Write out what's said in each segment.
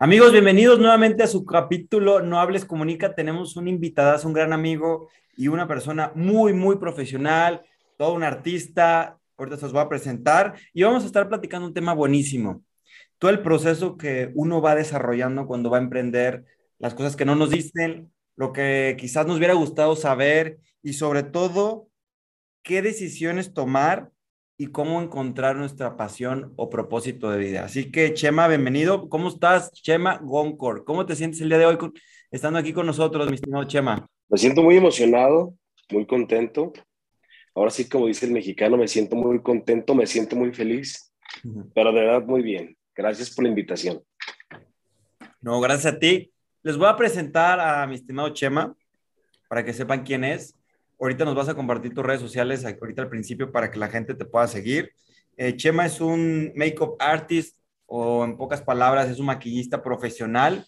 Amigos, bienvenidos nuevamente a su capítulo No Hables Comunica. Tenemos un invitado, un gran amigo y una persona muy, muy profesional, todo un artista. Ahorita se los voy a presentar y vamos a estar platicando un tema buenísimo. Todo el proceso que uno va desarrollando cuando va a emprender, las cosas que no nos dicen, lo que quizás nos hubiera gustado saber y sobre todo, qué decisiones tomar y cómo encontrar nuestra pasión o propósito de vida. Así que, Chema, bienvenido. ¿Cómo estás, Chema Goncor? ¿Cómo te sientes el día de hoy estando aquí con nosotros, mi estimado Chema? Me siento muy emocionado, muy contento. Ahora sí, como dice el mexicano, me siento muy contento, me siento muy feliz, pero de verdad muy bien. Gracias por la invitación. No, gracias a ti. Les voy a presentar a mi estimado Chema para que sepan quién es. Ahorita nos vas a compartir tus redes sociales, ahorita al principio, para que la gente te pueda seguir. Eh, Chema es un make-up artist, o en pocas palabras, es un maquillista profesional.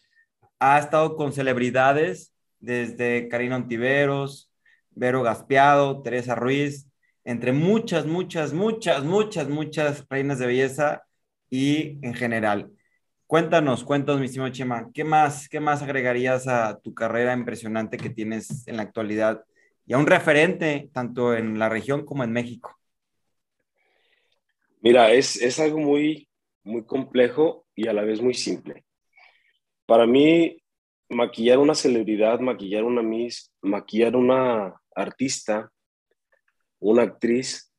Ha estado con celebridades desde Karina Ontiveros, Vero Gaspiado, Teresa Ruiz, entre muchas, muchas, muchas, muchas, muchas reinas de belleza y en general. Cuéntanos, cuéntanos, mi estimado Chema, ¿qué más, qué más agregarías a tu carrera impresionante que tienes en la actualidad y a un referente tanto en la región como en México? Mira, es, es algo muy, muy complejo y a la vez muy simple. Para mí, maquillar una celebridad, maquillar una Miss, maquillar una artista, una actriz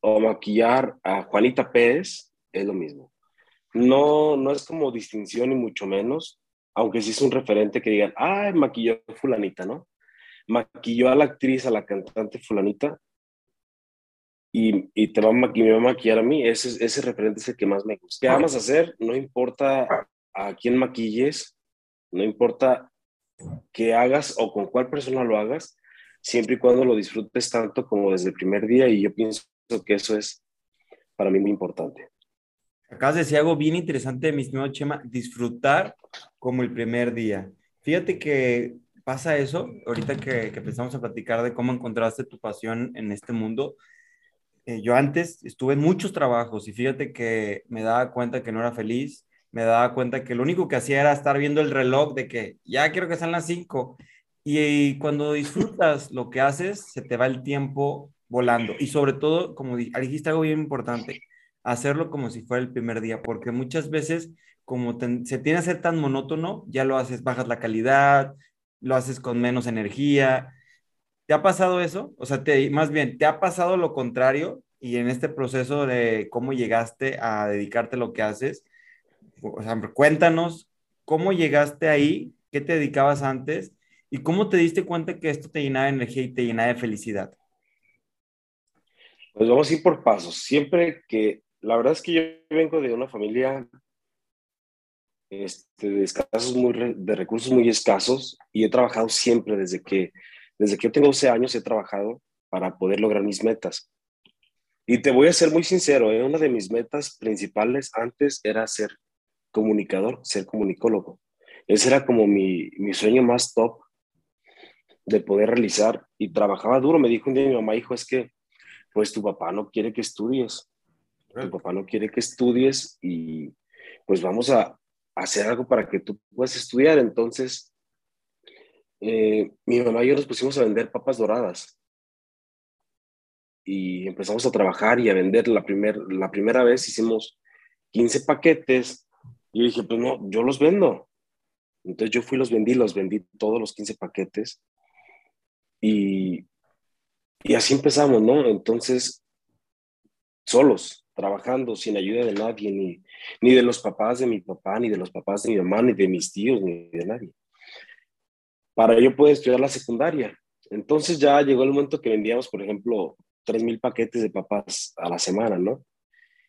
o maquillar a Juanita Pérez es lo mismo. No, no es como distinción ni mucho menos, aunque sí es un referente que digan, ah, maquilló fulanita, ¿no? Maquilló a la actriz, a la cantante fulanita, y, y te va a, me va a maquillar a mí. Ese, ese referente es el que más me gusta. ¿Qué vamos a hacer? No importa a quién maquilles, no importa qué hagas o con cuál persona lo hagas, siempre y cuando lo disfrutes tanto como desde el primer día, y yo pienso que eso es para mí muy importante. Acabas de decir algo bien interesante, mi estimado Chema, disfrutar como el primer día. Fíjate que pasa eso, ahorita que, que empezamos a platicar de cómo encontraste tu pasión en este mundo, eh, yo antes estuve en muchos trabajos y fíjate que me daba cuenta que no era feliz, me daba cuenta que lo único que hacía era estar viendo el reloj de que ya quiero que sean las 5 y, cuando disfrutas lo que haces, se te va el tiempo volando. Y sobre todo, como dijiste algo bien importante, hacerlo como si fuera el primer día, porque muchas veces como se tiene a ser tan monótono, ya lo haces, bajas la calidad, lo haces con menos energía. ¿Te ha pasado eso? O sea, te, más bien, ¿te ha pasado lo contrario? Y en este proceso de cómo llegaste a dedicarte a lo que haces, o sea, cuéntanos cómo llegaste ahí, qué te dedicabas antes y cómo te diste cuenta que esto te llenaba de energía y te llenaba de felicidad. Pues vamos a ir por pasos. Siempre que, la verdad es que yo vengo de una familia este, de, escasos muy, de recursos muy escasos y he trabajado siempre desde que, desde que yo tengo 12 años he trabajado para poder lograr mis metas. Y te voy a ser muy sincero, ¿eh? una de mis metas principales antes era ser comunicador, ser comunicólogo. Ese era como mi, mi sueño más top de poder realizar y trabajaba duro. Me dijo un día mi mamá, hijo, es que pues tu papá no quiere que estudies. Tu papá no quiere que estudies y pues vamos a, hacer algo para que tú puedas estudiar. Entonces, eh, mi mamá y yo nos pusimos a vender papas doradas. Y empezamos a trabajar y a vender. La, primer, la primera vez hicimos 15 paquetes. Y dije, pues no, yo los vendo. Entonces yo fui, los vendí, los vendí todos los 15 paquetes. Y, y así empezamos, ¿no? Entonces, solos, trabajando sin ayuda de nadie, ni, ni de los papás de mi papá, ni de los papás de mi mamá, ni de mis tíos, ni de nadie. Para yo poder estudiar la secundaria. Entonces ya llegó el momento que vendíamos, por ejemplo, 3.000 paquetes de papás a la semana, ¿no?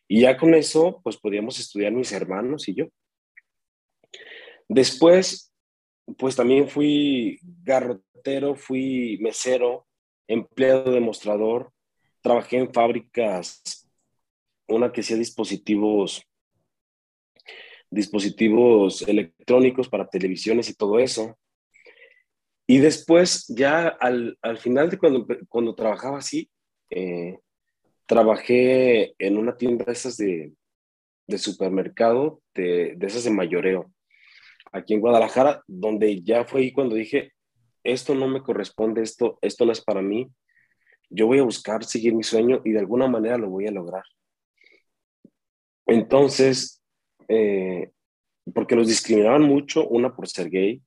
Y ya con eso, pues podíamos estudiar mis hermanos y yo. Después, pues también fui garrotero, fui mesero, empleado demostrador, trabajé en fábricas, una que hacía dispositivos dispositivos electrónicos para televisiones y todo eso. Y después, ya al, al final de cuando, cuando trabajaba así, eh, trabajé en una tienda de esas de, de supermercado, de, de, esas de mayoreo, aquí en Guadalajara, donde ya fue ahí cuando dije, esto no me corresponde, esto, esto no es para mí, yo voy a buscar seguir mi sueño y de alguna manera lo voy a lograr. Entonces, eh, porque los discriminaban mucho, una por ser gay,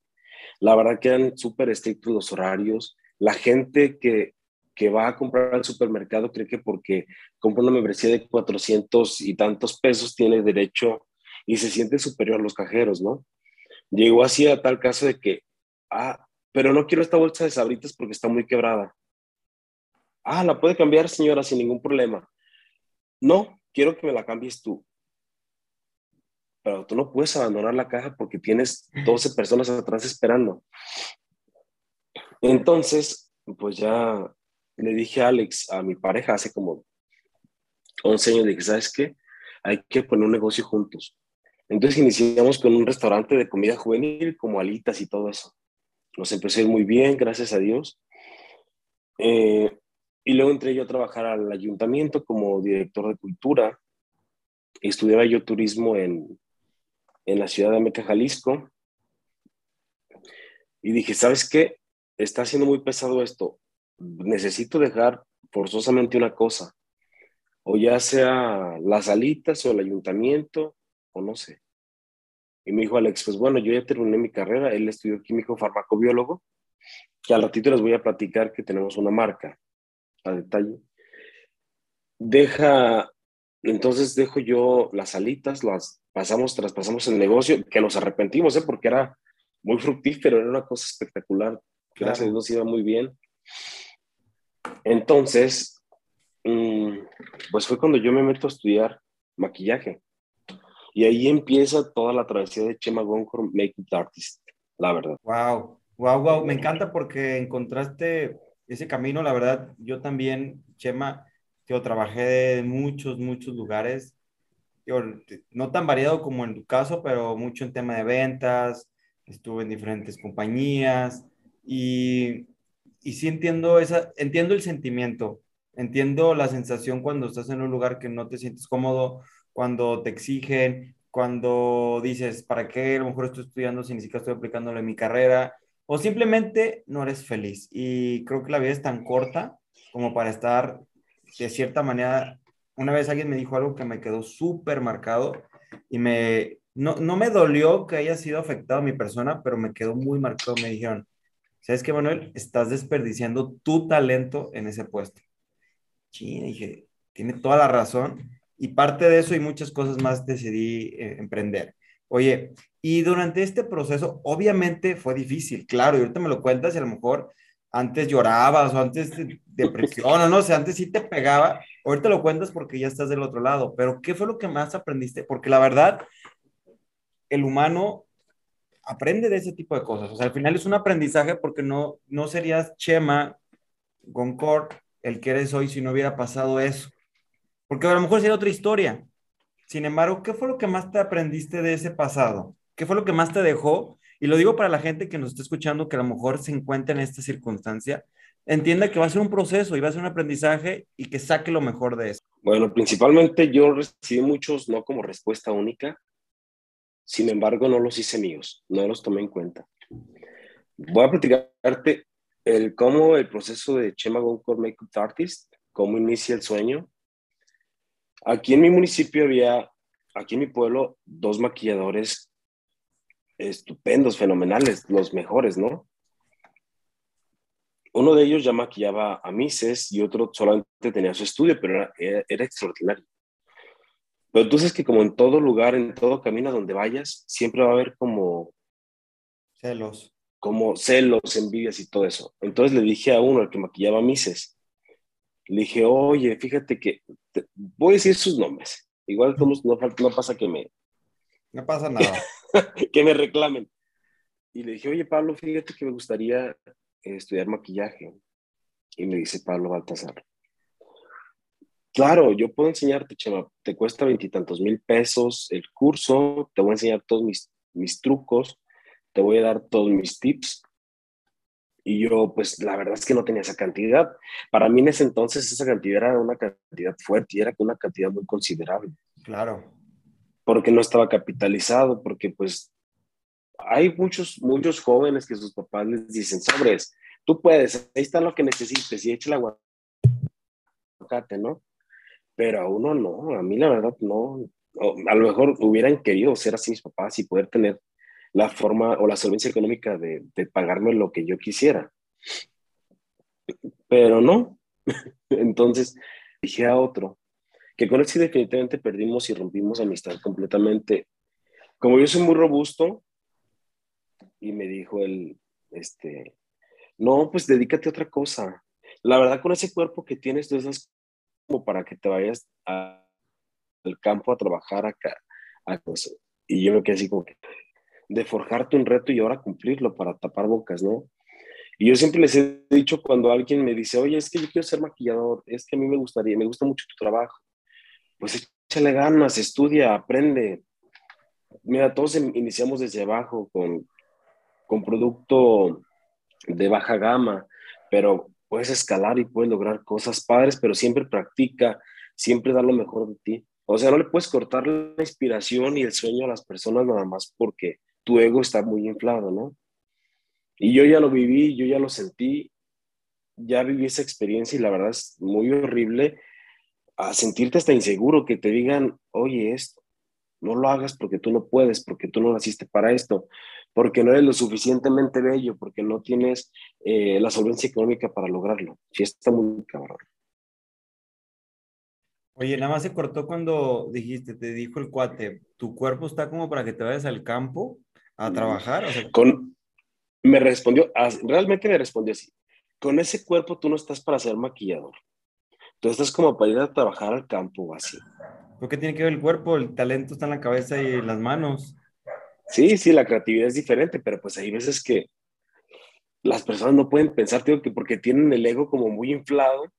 la verdad que eran súper estrictos los horarios, la gente que, que va a comprar al supermercado cree que porque compra una membresía de 400 y tantos pesos tiene derecho y se siente superior a los cajeros, ¿no? Llegó así a tal caso de que, ah, pero no quiero esta bolsa de sabritas porque está muy quebrada. Ah, la puede cambiar, señora, sin ningún problema. No, quiero que me la cambies tú. Pero tú no puedes abandonar la caja porque tienes 12 personas atrás esperando. Entonces, pues ya le dije a Alex, a mi pareja, hace como 11 años, le dije, ¿sabes qué? Hay que poner un negocio juntos. Entonces iniciamos con un restaurante de comida juvenil, como alitas y todo eso. Nos empezó a ir muy bien, gracias a Dios. Eh, y luego entré yo a trabajar al ayuntamiento como director de cultura. Estudiaba yo turismo en, en la ciudad de Meca, Jalisco. Y dije, ¿sabes qué? Está siendo muy pesado esto. Necesito dejar forzosamente una cosa. O ya sea las alitas o el ayuntamiento, o no sé. Y me dijo Alex, pues bueno, yo ya terminé mi carrera. Él estudió químico farmacobiólogo, que al ratito les voy a platicar que tenemos una marca a detalle. Deja, entonces dejo yo las alitas, las pasamos, traspasamos el negocio, que nos arrepentimos, ¿eh? porque era muy fructífero, era una cosa espectacular, gracias a Dios iba muy bien. Entonces, mm, pues fue cuando yo me meto a estudiar maquillaje. Y ahí empieza toda la travesía de Chema Goncor, Makeup Artist, la verdad. Wow, wow, wow, me encanta porque encontraste ese camino, la verdad, yo también, Chema, yo trabajé en muchos, muchos lugares, yo, no tan variado como en tu caso, pero mucho en tema de ventas, estuve en diferentes compañías y, y sí entiendo, esa, entiendo el sentimiento, entiendo la sensación cuando estás en un lugar que no te sientes cómodo, cuando te exigen, cuando dices, ¿para qué? A lo mejor estoy estudiando si ni siquiera estoy aplicándolo en mi carrera o simplemente no eres feliz. Y creo que la vida es tan corta como para estar de cierta manera. Una vez alguien me dijo algo que me quedó súper marcado y me, no, no me dolió que haya sido afectado mi persona, pero me quedó muy marcado. Me dijeron, ¿sabes qué, Manuel? Estás desperdiciando tu talento en ese puesto. Sí, dije, tiene toda la razón. Y parte de eso y muchas cosas más decidí eh, emprender. Oye, y durante este proceso, obviamente fue difícil, claro, y ahorita me lo cuentas y a lo mejor antes llorabas o antes de depresión o no sé, antes sí te pegaba, ahorita lo cuentas porque ya estás del otro lado, pero ¿qué fue lo que más aprendiste? Porque la verdad, el humano aprende de ese tipo de cosas, o sea, al final es un aprendizaje porque no, no serías Chema Goncourt el que eres hoy si no hubiera pasado eso, porque a lo mejor sería otra historia, sin embargo, ¿qué fue lo que más te aprendiste de ese pasado? ¿Qué fue lo que más te dejó? Y lo digo para la gente que nos está escuchando, que a lo mejor se encuentra en esta circunstancia, entienda que va a ser un proceso y va a ser un aprendizaje y que saque lo mejor de eso. Bueno, principalmente yo recibí muchos no como respuesta única, sin embargo no los hice míos, no los tomé en cuenta. Voy a platicarte el cómo el proceso de Chema Goncor Makeup Artist, cómo inicia el sueño, Aquí en mi municipio había, aquí en mi pueblo, dos maquilladores estupendos, fenomenales, los mejores, ¿no? Uno de ellos ya maquillaba a Mises y otro solamente tenía su estudio, pero era, era, extraordinario. Pero entonces que como en todo lugar, en todo camino donde vayas, siempre va a haber como... Celos. Como celos, envidias y todo eso. Entonces le dije a uno, el que maquillaba a Mises, le dije, oye, fíjate que voy a decir sus nombres. Igual no, no pasa que me... No pasa nada. que me reclamen. Y le dije, oye, Pablo, fíjate que me gustaría eh, estudiar maquillaje. Y me dice Pablo Baltasar. Claro, yo puedo enseñarte, Chema, te cuesta veintitantos mil pesos el curso, te voy a enseñar todos mis, mis trucos, te voy a dar todos mis tips. Y yo, pues la verdad es que no tenía esa cantidad. Para mí en ese entonces esa cantidad era una cantidad fuerte y era una cantidad muy considerable. Claro. Porque no estaba capitalizado, porque pues hay muchos, muchos jóvenes que sus papás les dicen, sobres, tú puedes, ahí está lo que necesites y echa el aguacate, ¿no? Pero a uno no, a mí la verdad no. A lo mejor hubieran querido ser así mis papás y poder tener la forma o la solvencia económica de, de pagarme lo que yo quisiera. Pero no. Entonces dije a otro, que con él definitivamente perdimos y rompimos amistad completamente. Como yo soy muy robusto, y me dijo él, este, no, pues dedícate a otra cosa. La verdad, con ese cuerpo que tienes, tú estás como para que te vayas al campo a trabajar acá. A, y yo me quedé así como que, de forjarte un reto y ahora cumplirlo para tapar bocas, ¿no? Y yo siempre les he dicho cuando alguien me dice, oye, es que yo quiero ser maquillador, es que a mí me gustaría, me gusta mucho tu trabajo, pues échale ganas, estudia, aprende. Mira, todos iniciamos desde abajo con, con producto de baja gama, pero puedes escalar y puedes lograr cosas padres, pero siempre practica, siempre da lo mejor de ti. O sea, no le puedes cortar la inspiración y el sueño a las personas nada más porque tu ego está muy inflado, ¿no? Y yo ya lo viví, yo ya lo sentí, ya viví esa experiencia y la verdad es muy horrible a sentirte hasta inseguro, que te digan, oye, esto, no lo hagas porque tú no puedes, porque tú no naciste para esto, porque no eres lo suficientemente bello, porque no tienes eh, la solvencia económica para lograrlo. Sí, está muy cabrón. Oye, nada más se cortó cuando dijiste, te dijo el cuate, tu cuerpo está como para que te vayas al campo a trabajar. Con, me respondió, realmente me respondió así, con ese cuerpo tú no estás para ser maquillador, tú estás como para ir a trabajar al campo así. ¿Por qué tiene que ver el cuerpo? El talento está en la cabeza y en las manos. Sí, sí, la creatividad es diferente, pero pues hay veces que las personas no pueden pensar, digo, que porque tienen el ego como muy inflado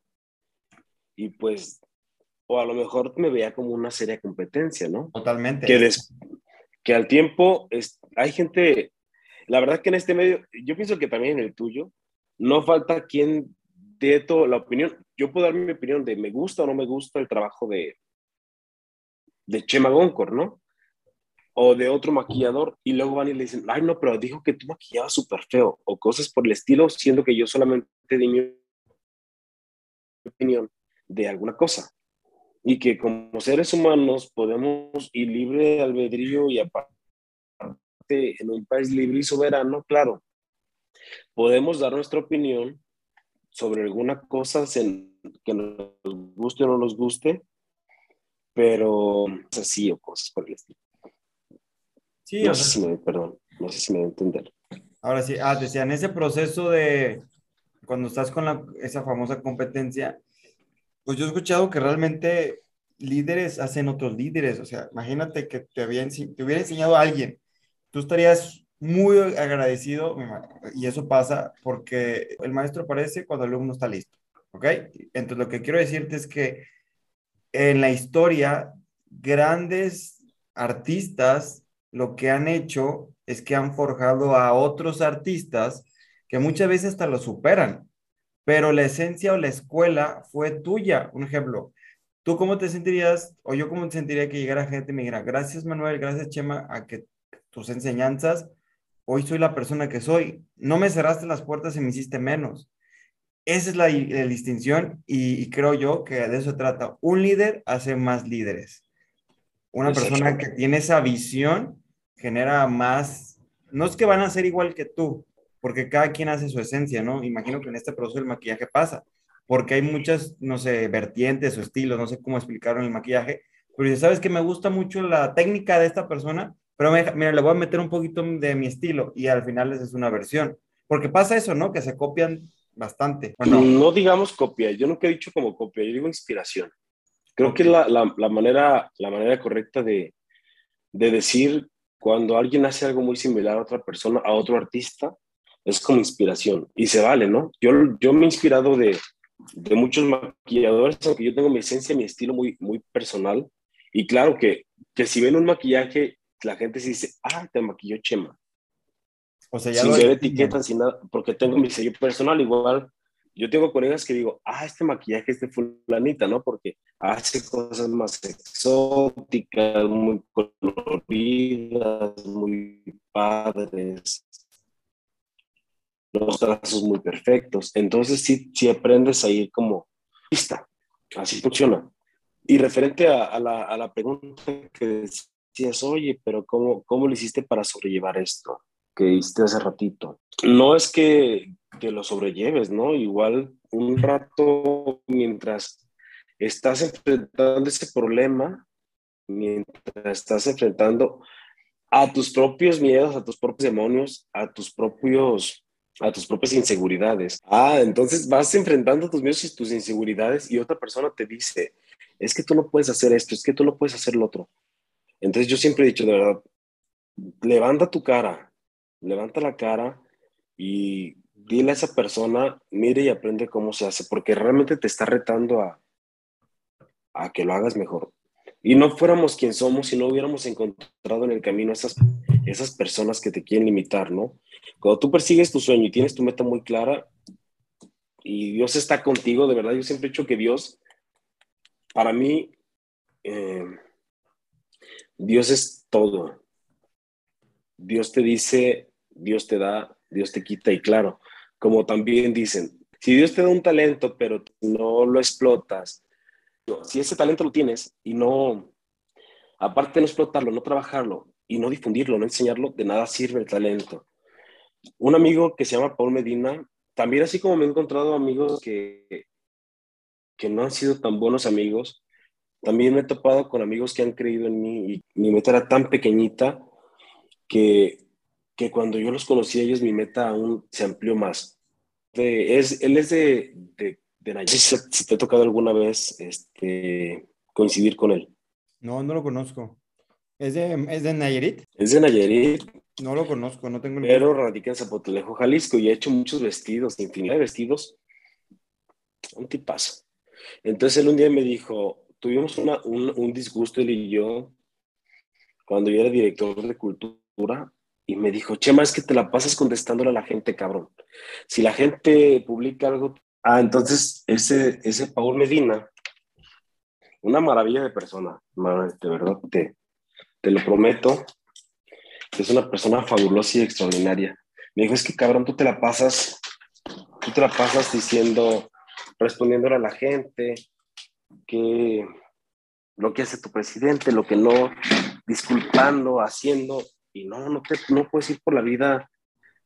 y pues, o a lo mejor me veía como una seria competencia, ¿no? Totalmente. Que, que al tiempo es, hay gente, la verdad que en este medio, yo pienso que también en el tuyo, no falta quien dé toda la opinión. Yo puedo dar mi opinión de me gusta o no me gusta el trabajo de, de Chema Goncor, ¿no? O de otro maquillador, y luego van y le dicen, ay, no, pero dijo que tú maquillabas súper feo, o cosas por el estilo, siendo que yo solamente di mi opinión de alguna cosa. Y que como seres humanos podemos ir libre de albedrío y aparte en un país libre y soberano, claro, podemos dar nuestra opinión sobre alguna cosa que nos guste o no nos guste, pero es así o cosas por el estilo. Sí, no sé si me, perdón, no sé si me voy a entender. Ahora sí, ah, decía, en ese proceso de cuando estás con la, esa famosa competencia, pues yo he escuchado que realmente líderes hacen otros líderes. O sea, imagínate que te, había, te hubiera enseñado a alguien, tú estarías muy agradecido, y eso pasa porque el maestro aparece cuando el alumno está listo. ¿Ok? Entonces, lo que quiero decirte es que en la historia, grandes artistas lo que han hecho es que han forjado a otros artistas que muchas veces hasta lo superan, pero la esencia o la escuela fue tuya. Un ejemplo, ¿tú cómo te sentirías o yo cómo me sentiría que llegara gente y me dijera, gracias Manuel, gracias Chema, a que tus enseñanzas, hoy soy la persona que soy. No me cerraste las puertas y me hiciste menos. Esa es la, distinción y, creo yo que de eso se trata. Un líder hace más líderes. Una persona que tiene esa visión genera más, no es que van a ser igual que tú, porque cada quien hace su esencia, ¿no? Imagino que en este proceso del maquillaje pasa, porque hay muchas, no sé, vertientes o estilos, no sé cómo explicaron el maquillaje, pero si sabes que me gusta mucho la técnica de esta persona, pero mira, le voy a meter un poquito de mi estilo y al final es una versión. Porque pasa eso, ¿no? Que se copian bastante. no? digamos copia, yo nunca he dicho como copia, yo digo inspiración. Creo que la, la, la, manera, la manera correcta de, de decir cuando alguien hace algo muy similar a otra persona, a otro artista, es como inspiración y se vale, ¿no? Yo, yo me he inspirado de, de muchos maquilladores, aunque yo tengo mi esencia, mi estilo muy, muy personal. Y claro que, que si ven un maquillaje, la gente se dice, ah, te maquilló Chema. O sea, ya sin ver etiquetas, sin nada, porque tengo mi sello personal igual. Yo tengo colegas que digo, ah, este maquillaje es de fulanita, ¿no? Porque hace cosas más exóticas, muy coloridas, muy padres, los trazos muy perfectos. Entonces, sí, sí aprendes a ir como, lista, así funciona. Y referente a, la, a la pregunta que decías, oye, pero ¿cómo, ¿cómo lo hiciste para sobrellevar esto? que hiciste hace ratito. No es que, que lo sobrelleves, ¿no? Igual un rato mientras estás enfrentando ese problema, mientras estás enfrentando a tus propios miedos, a tus propios demonios, a tus propios a tus propias inseguridades. Ah, entonces vas enfrentando tus miedos y tus inseguridades y otra persona te dice, es que tú no puedes hacer esto, es que tú no puedes hacer lo otro. Entonces yo siempre he dicho, de verdad, levanta tu cara, levanta la cara y dile a esa persona, mire y aprende cómo se hace, porque realmente te está retando a, a que lo hagas mejor. Y no fuéramos quien somos si no hubiéramos encontrado en el camino esas, esas personas que te quieren limitar, ¿no? Cuando tú persigues tu sueño y tienes tu meta muy clara y Dios está contigo, de verdad, yo siempre he dicho que Dios, para mí, eh, Dios es todo. Dios te dice, Dios te da, Dios te quita y claro, como también dicen, si Dios te da un talento pero no lo explotas, si ese talento lo tienes y no, aparte de no explotarlo, no trabajarlo y no difundirlo, no enseñarlo, de nada sirve el talento. Un amigo que se llama Paul Medina, también así como me he encontrado amigos que, que no han sido tan buenos amigos, también me he topado con amigos que han creído en mí y mi meta era tan pequeñita que, que cuando yo los conocí a ellos, mi meta aún se amplió más. es, él es de, de, de Nayarit, si te ha tocado alguna vez este, coincidir con él. No, no lo conozco. ¿Es de, ¿Es de Nayarit? Es de Nayarit. No lo conozco, no tengo ni Pero radica en Zapotelejo, Jalisco, y ha hecho muchos vestidos, infinidad de vestidos. Un tipazo. Entonces él un día me dijo, tuvimos una, un, un disgusto él y yo, cuando yo era director de cultura y me dijo, Chema, es que te la pasas contestándole a la gente, cabrón. Si la gente publica algo, ah, entonces ese, ese Paul Medina, una maravilla de persona, de verdad, te, te lo prometo, es una persona fabulosa y extraordinaria. Me dijo, es que cabrón, tú te la pasas, tú te la pasas diciendo, respondiéndole a la gente, que lo que hace tu presidente, lo que no, disculpando, haciendo, y no, no, te, no puedes ir por la vida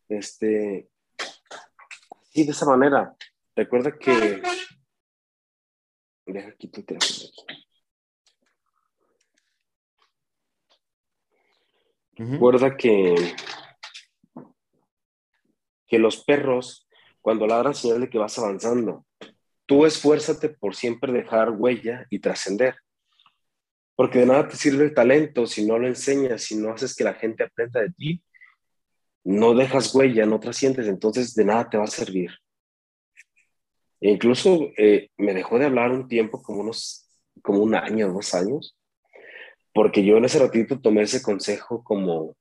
este, así de esa manera. Recuerda que... Deja aquí tu teléfono. Recuerda que, que los perros, cuando ladran, señal de que vas avanzando. Tú esfuérzate por siempre dejar huella y trascender. Porque de nada te sirve el talento si no lo enseñas, si no haces que la gente aprenda de ti, no dejas huella, no trasciendes, entonces de nada te va a servir. E incluso eh, me dejó de hablar un tiempo, como unos, como un año, dos años, porque yo en ese ratito tomé ese consejo como,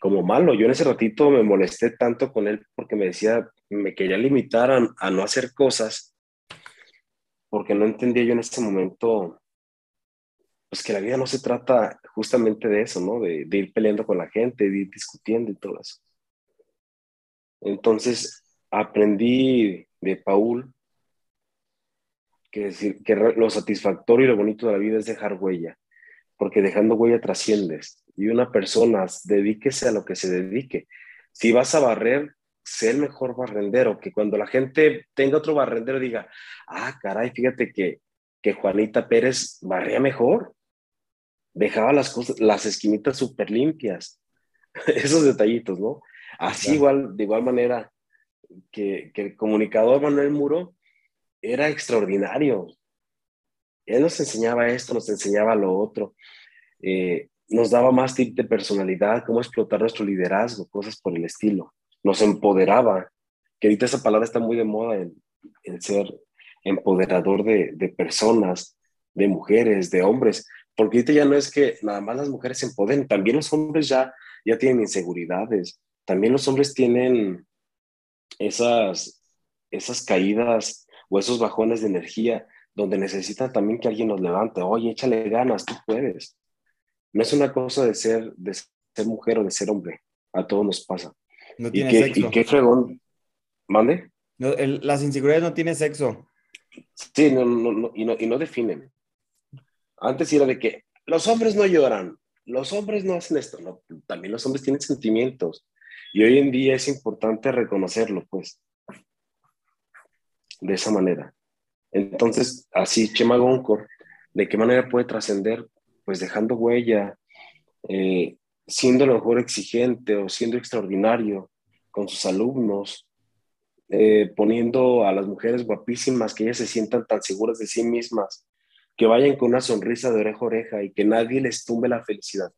como malo. Yo en ese ratito me molesté tanto con él porque me decía, me quería limitar a, a no hacer cosas, porque no entendía yo en ese momento pues que la vida no se trata justamente de eso, ¿no? De, ir peleando con la gente, de ir discutiendo y todo eso. Entonces, aprendí de Paul que, decir, que lo satisfactorio y lo bonito de la vida es dejar huella, porque dejando huella trasciendes. Y una persona, dedíquese a lo que se dedique. Si vas a barrer, sé el mejor barrendero, que cuando la gente tenga otro barrendero diga, ah, caray, fíjate que, que Juanita Pérez barría mejor dejaba las cosas, las esquinitas súper limpias, esos detallitos, ¿no? Así igual, de igual manera que, que, el comunicador Manuel Muro era extraordinario. Él nos enseñaba esto, nos enseñaba lo otro, eh, nos daba más tip de personalidad, cómo explotar nuestro liderazgo, cosas por el estilo. Nos empoderaba, que ahorita esa palabra está muy de moda, el ser empoderador de, personas, de mujeres, de hombres, porque ahorita ya no es que nada más las mujeres se empoderen, también los hombres ya, ya tienen inseguridades, también los hombres tienen esas, esas caídas o esos bajones de energía donde necesitan también que alguien nos levante. Oye, échale ganas, tú puedes. No es una cosa de ser, de ser mujer o de ser hombre. A todos nos pasa. No tiene qué, sexo. y qué fregón. ¿Mande? No, el- las inseguridades no tienen sexo. Sí, no, no, no, y, no, y no definen. Antes era de que los hombres no lloran, los hombres no hacen esto. No, también los hombres tienen sentimientos. Y hoy en día es importante reconocerlo, pues, de esa manera. Entonces, así Chema Goncor, ¿de qué manera puede trascender? Pues dejando huella, eh, siendo a lo mejor exigente o siendo extraordinario con sus alumnos, eh, poniendo a las mujeres guapísimas que ellas se sientan tan seguras de sí mismas, que vayan con una sonrisa de oreja a oreja y que nadie les tumbe la felicidad.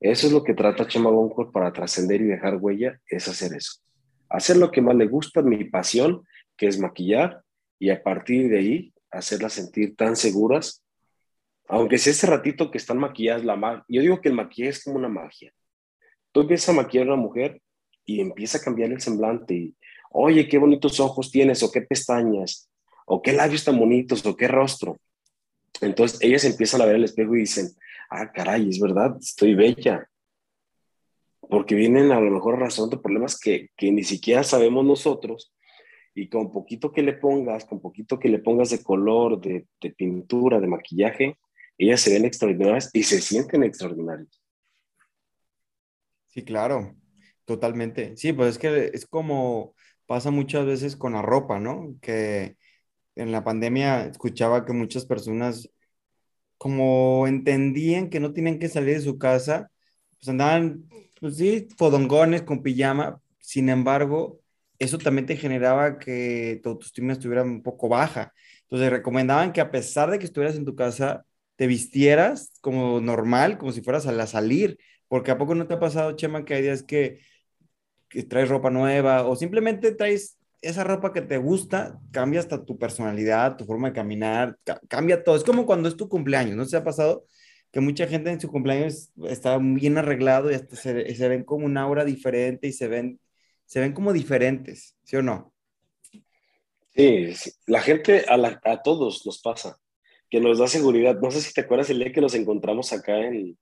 Eso es lo que trata Chema Goncor para trascender y dejar huella, es hacer eso. Hacer lo que más le gusta, mi pasión, que es maquillar, y a partir de ahí hacerlas sentir tan seguras, aunque sea ese ratito que están maquilladas, la yo digo que el maquillaje es como una magia. Tú empiezas a maquillar a una mujer y empieza a cambiar el semblante y, oye, qué bonitos ojos tienes, o qué pestañas, o qué labios tan bonitos, o qué rostro. Entonces ellas empiezan a ver el espejo y dicen, ah, caray, es verdad, estoy bella. Porque vienen a lo mejor arrastrando problemas que, que ni siquiera sabemos nosotros y con poquito que le pongas, con poquito que le pongas de color, de pintura, de maquillaje, ellas se ven extraordinarias y se sienten extraordinarias. Sí, claro, totalmente. Sí, pues es que es como pasa muchas veces con la ropa, ¿no? Que en la pandemia escuchaba que muchas personas como entendían que no tenían que salir de su casa, pues andaban, pues sí, fodongones con pijama. Sin embargo, eso también te generaba que tu autoestima estuviera un poco baja. Entonces recomendaban que a pesar de que estuvieras en tu casa, te vistieras como normal, como si fueras a la salir, porque a poco no te ha pasado, Chema, que hay días que, traes ropa nueva o simplemente traes esa ropa que te gusta, cambia hasta tu personalidad, tu forma de caminar, ca- cambia todo. Es como cuando es tu cumpleaños, ¿no se ha pasado? Que mucha gente en su cumpleaños está bien arreglado y hasta se, ven como un aura diferente y se ven, se ven como diferentes, ¿sí o no? Sí, la gente, a, a todos nos pasa, que nos da seguridad. No sé si te acuerdas el día que nos encontramos acá en,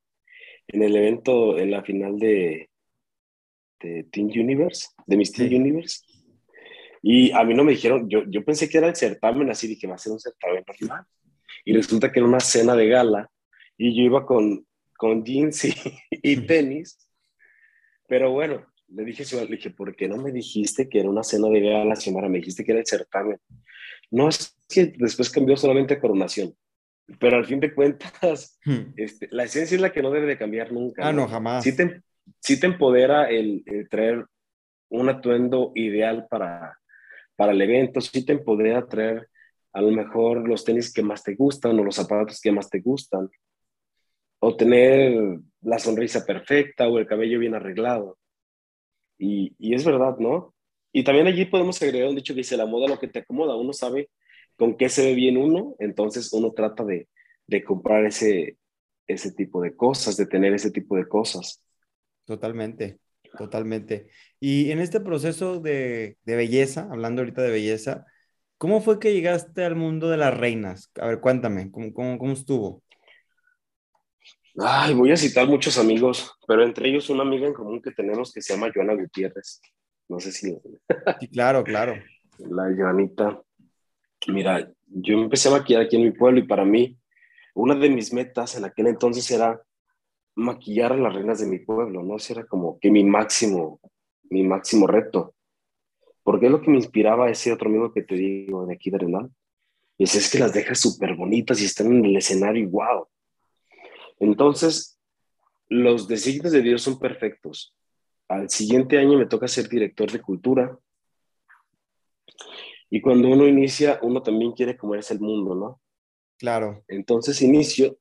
en el evento, en la final de, de Teen Universe, de Miss Teen Sí. Universe. Y a mí no me dijeron, yo, yo pensé que era el certamen, así dije, va a ser un certamen normal. Y resulta que era una cena de gala y yo iba con, con jeans y, y tenis. Pero bueno, le dije, le dije, ¿por qué no me dijiste que era una cena de gala, Xiomara? Me dijiste que era el certamen. No, es que después cambió solamente a coronación. Pero al fin de cuentas, este, la esencia es la que no debe de cambiar nunca. Ah, no, jamás. Sí te, sí te empodera el, el traer un atuendo ideal para, para el evento, sí te empodera traer a lo mejor los tenis que más te gustan o los zapatos que más te gustan, o tener la sonrisa perfecta o el cabello bien arreglado. Y, y es verdad, ¿no? Y también allí podemos agregar un dicho que dice, la moda lo que te acomoda, uno sabe con qué se ve bien uno, entonces uno trata de, de comprar ese, ese tipo de cosas, de tener ese tipo de cosas. Totalmente, totalmente. Y en este proceso de, de belleza, hablando ahorita de belleza, ¿cómo fue que llegaste al mundo de las reinas? A ver, cuéntame, ¿cómo, cómo, cómo estuvo? Ay, voy a citar muchos amigos, pero entre ellos una amiga en común que tenemos que se llama Joana Gutiérrez. No sé si Sí, claro, claro. la Joanita. Mira, yo empecé a maquillar aquí en mi pueblo y para mí, una de mis metas en aquel entonces era maquillar a las reinas de mi pueblo, ¿no? Ese era como que mi máximo, mi máximo reto. Porque es lo que me inspiraba ese otro amigo que te digo de aquí de es, es que las dejas súper bonitas y están en el escenario y wow. Entonces, los designios de Dios son perfectos. Al siguiente año me toca ser director de cultura. Y cuando uno inicia, uno también quiere comerse el mundo, ¿no? Claro. Entonces inicio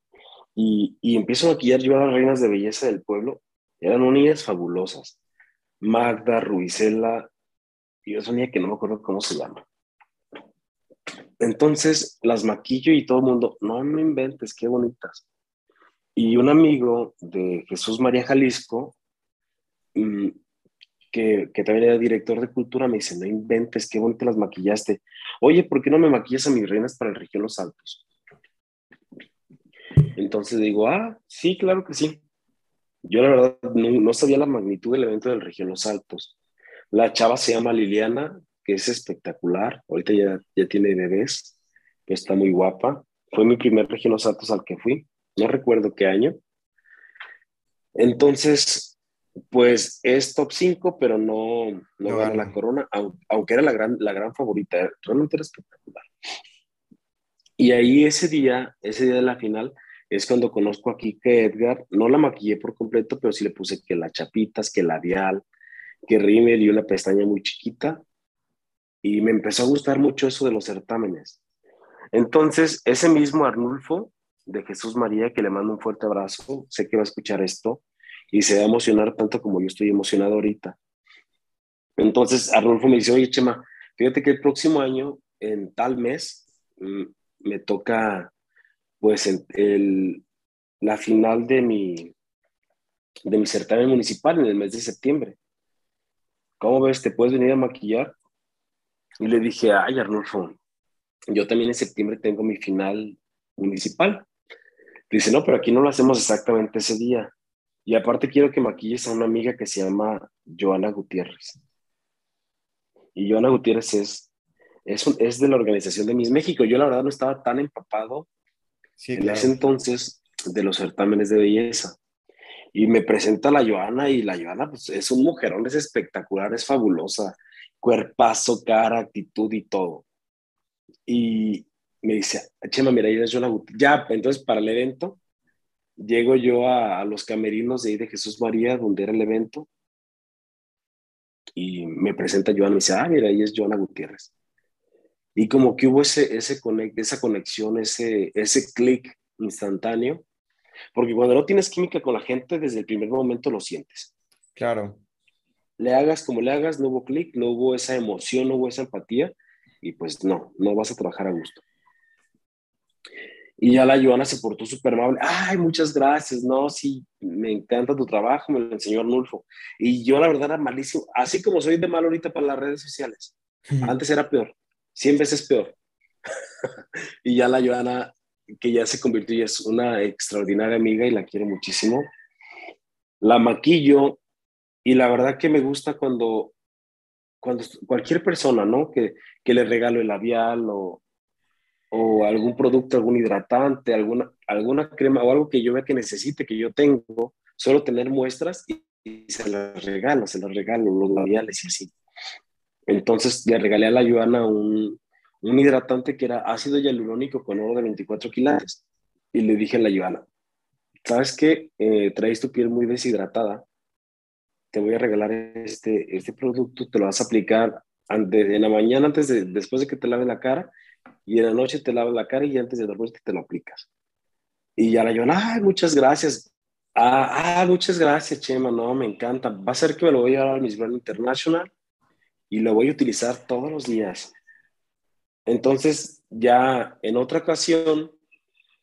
y, y empiezo a maquillar yo a las reinas de belleza del pueblo. Eran niñas fabulosas. Magda, Ruizela, y otra niña que no me acuerdo cómo se llama. Entonces las maquillo y todo el mundo, no, no inventes, qué bonitas. Y un amigo de Jesús María Jalisco, mm, que, también era director de cultura, me dice, no inventes, qué bonito las maquillaste. Oye, ¿por qué no me maquillas a mis reinas para el región Los Altos? Entonces digo, ah, sí, claro que sí. Yo la verdad no, sabía la magnitud del evento del región Los Altos. La chava se llama Liliana, que es espectacular. Ahorita ya, ya tiene bebés, que está muy guapa. Fue mi primer región Los Altos al que fui. No recuerdo qué año. Entonces, pues es top 5, pero no, no, gana la corona, aunque era la gran, la gran favorita. Realmente era espectacular. Y ahí ese día, ese día de la final, es cuando conozco aquí que Edgar, no la maquillé por completo, pero sí le puse que las chapitas, que labial, que rímel y una pestaña muy chiquita. Y me empezó a gustar mucho eso de los certámenes. Entonces, ese mismo Arnulfo de Jesús María, que le mando un fuerte abrazo, sé que va a escuchar esto y se va a emocionar tanto como yo estoy emocionado ahorita. Entonces, Arnulfo me dice, oye, Chema, fíjate que el próximo año, en tal mes, mm, me toca pues el, la final de mi, de mi certamen municipal en el mes de septiembre. ¿Cómo ves? ¿Te puedes venir a maquillar? Y le dije, ay, Arnulfo, yo también en septiembre tengo mi final municipal. Dice, no, pero aquí no lo hacemos exactamente ese día. Y aparte quiero que maquilles a una amiga que se llama Joana Gutiérrez. Y Joana Gutiérrez es, es, es de la organización de Miss México. Yo la verdad no estaba tan empapado en ese entonces de los certámenes de belleza. Y me presenta la Joana y la Joana pues, es un mujerón, es espectacular, es fabulosa, cuerpazo, cara, actitud y todo. Y me dice, Chema, mira, ya es Joana Ya, entonces para el evento, llego yo a, los camerinos de ahí de Jesús María, donde era el evento, y me presenta Joana, me dice, ah, mira, ahí es Joana Gutiérrez. Y como que hubo ese, ese esa conexión, ese, ese clic instantáneo, porque cuando no tienes química con la gente, desde el primer momento lo sientes. Claro. Le hagas como le hagas, no hubo clic, no hubo esa emoción, no hubo esa empatía, y pues no, no vas a trabajar a gusto. Y ya la Joana se portó súper amable. Ay, muchas gracias. No, sí, me encanta tu trabajo, me lo enseñó Arnulfo. Y yo la verdad era malísimo. Así como soy de mal ahorita para las redes sociales. Antes era peor. 100 veces peor. y ya la Joana, que ya se convirtió y es una extraordinaria amiga y la quiero muchísimo, la maquillo y la verdad que me gusta cuando, cuando cualquier persona, ¿no? Que, que le regalo el labial o, o algún producto, algún hidratante, alguna, alguna crema o algo que yo vea que necesite, que yo tengo, solo tener muestras y, se las regalo, se las regalo, los labiales y así. Entonces le regalé a la Joana un, un hidratante que era ácido hialurónico con oro de 24 quilates. Y le dije a la Joana, ¿sabes qué? Eh, traes tu piel muy deshidratada. Te voy a regalar este, este producto, te lo vas a aplicar en la mañana, antes de, después de que te lave la cara, y en la noche te lavas la cara y antes de dormirte te lo aplicas. Y ya la Joana, ay, muchas gracias. Ah, ah, muchas gracias, Chema, no, me encanta. Va a ser que me lo voy a llevar al Miss Grand International y lo voy a utilizar todos los días. Entonces, ya en otra ocasión,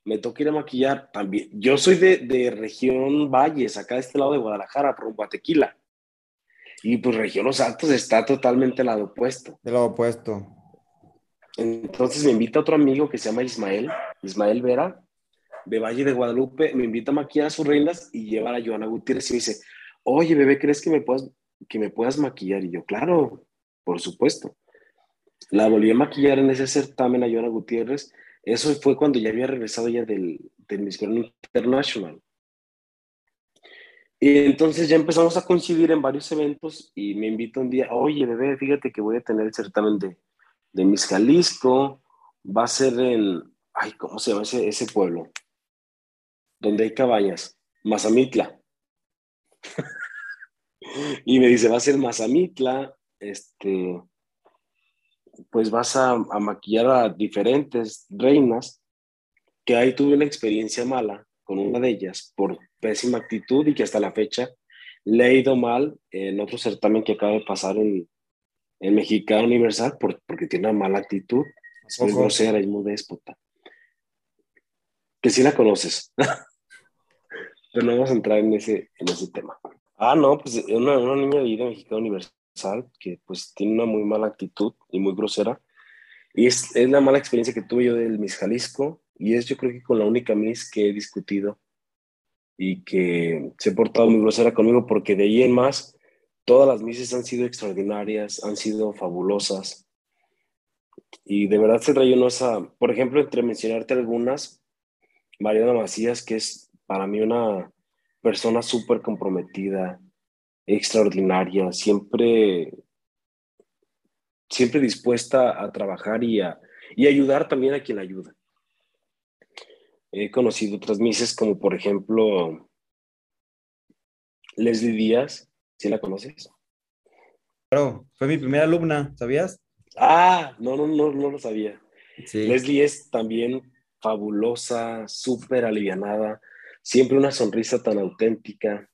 me toca ir a maquillar también. Yo soy de, de región Valles, acá de este lado de Guadalajara, rumbo a Tequila. Y pues región Los Altos está totalmente al lado opuesto. Del lado opuesto. Entonces me invita otro amigo que se llama Ismael, Ismael Vera, de Valle de Guadalupe, me invita a maquillar a sus reinas y lleva a Joana Gutiérrez y me dice, oye, bebé, ¿crees que me puedas, que me puedas maquillar? Y yo, claro, por supuesto. La volví a maquillar en ese certamen a Joana Gutiérrez. Eso fue cuando ya había regresado ya del, del Miss Grand International. Y entonces ya empezamos a coincidir en varios eventos y me invita un día, oye, bebé, fíjate que voy a tener el certamen de, de Miss Jalisco. Va a ser en, ay, ¿cómo se llama ese, ese pueblo? Donde hay cabañas. Mazamitla. y me dice, va a ser Mazamitla este, pues vas a, maquillar a diferentes reinas, que ahí tuve una experiencia mala con una de ellas por pésima actitud y que hasta la fecha le he ido mal en otro certamen que acaba de pasar en, en Mexicano Universal por, porque tiene una mala actitud, es muy grosera y muy déspota. Que sí la conoces, pero no vamos a entrar en ese, en ese tema. Ah, no, pues una, una niña de vida mexicana universal que pues tiene una muy mala actitud y muy grosera. Y es, es la mala experiencia que tuve yo del Miss Jalisco y es yo creo que con la única Miss que he discutido y que se ha portado muy grosera conmigo porque de ahí en más todas las Misses han sido extraordinarias, han sido fabulosas. Y de verdad se trae esa, por ejemplo, entre mencionarte algunas, Mariana Macías, que es para mí una persona súper comprometida, extraordinaria, siempre, siempre dispuesta a trabajar y, a, y ayudar también a quien ayuda. He conocido otras mises como por ejemplo Leslie Díaz, ¿sí la conoces? Claro, fue mi primera alumna, ¿sabías? Ah, no, no, no, no lo sabía. Leslie es también fabulosa, súper alivianada, siempre una sonrisa tan auténtica.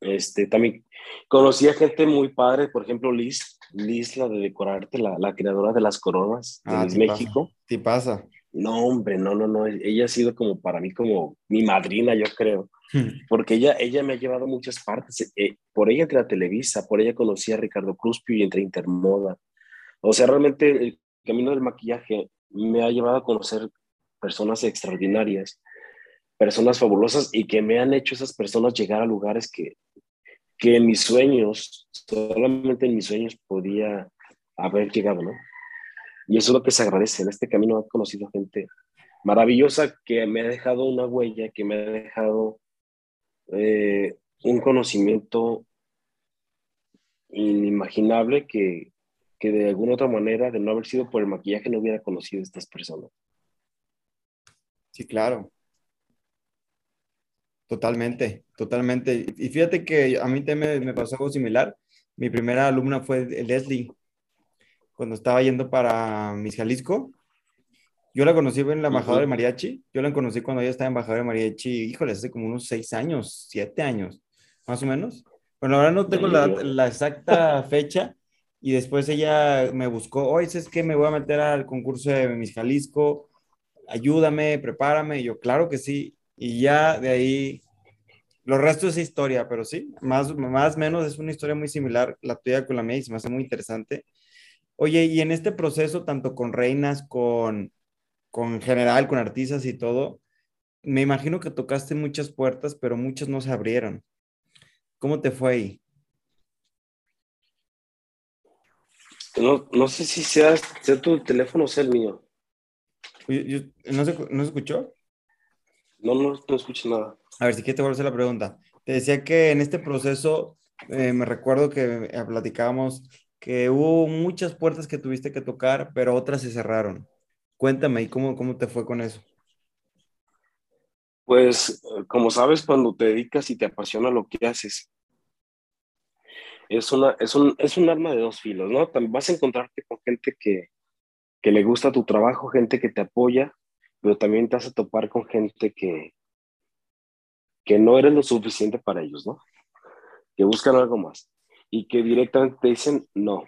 Este, también conocí a gente muy padre, por ejemplo, Liz, Liz, la de decorarte, la, la creadora de las coronas de ah, México. ¿Qué pasa? No, hombre, no, no, no. Ella ha sido como para mí como mi madrina, yo creo. Hmm. Porque ella, ella me ha llevado a muchas partes. Eh, por ella entré a Televisa, por ella conocí a Ricardo Cruzpio y entré a Intermoda. O sea, realmente el camino del maquillaje me ha llevado a conocer personas extraordinarias, personas fabulosas y que me han hecho esas personas llegar a lugares que, que en mis sueños, solamente en mis sueños podía haber llegado, ¿no? Y eso es lo que se agradece. En este camino he conocido gente maravillosa que me ha dejado una huella, que me ha dejado eh, un conocimiento inimaginable que, que de alguna otra manera, de no haber sido por el maquillaje, no hubiera conocido a estas personas. Sí, claro. Totalmente, totalmente. Y fíjate que a mí también me pasó algo similar. Mi primera alumna fue Leslie, cuando estaba yendo para Mis Jalisco. Yo la conocí en la embajada de mariachi. Yo la conocí cuando ella estaba embajadora de mariachi, híjole, hace como unos seis años, siete años, más o menos. Bueno, ahora no tengo la, la exacta fecha. Y después ella me buscó, oye, es que me voy a meter al concurso de Mis Jalisco ayúdame, prepárame. Y yo, claro que sí. Y ya de ahí, los restos es historia, pero sí, más más menos es una historia muy similar la tuya con la mía y se me hace muy interesante. Oye, y en este proceso, tanto con reinas, con, con general, con artistas y todo, me imagino que tocaste muchas puertas, pero muchas no se abrieron. ¿Cómo te fue ahí? No, no sé si sea, sea tu teléfono o sea el mío. ¿no, se, ¿No escuchó? No, no, no escuché nada. A ver, si quieres te voy a hacer la pregunta. Te decía que en este proceso, eh, me recuerdo que eh, platicábamos que hubo muchas puertas que tuviste que tocar, pero otras se cerraron. Cuéntame, ¿y cómo, cómo te fue con eso? Pues, como sabes, cuando te dedicas y te apasiona lo que haces, es, una, es, un, es un arma de dos filos, ¿no? Vas a encontrarte con gente que, que le gusta tu trabajo, gente que te apoya, pero también te vas a topar con gente que, que no eres lo suficiente para ellos, ¿no? Que buscan algo más y que directamente te dicen no.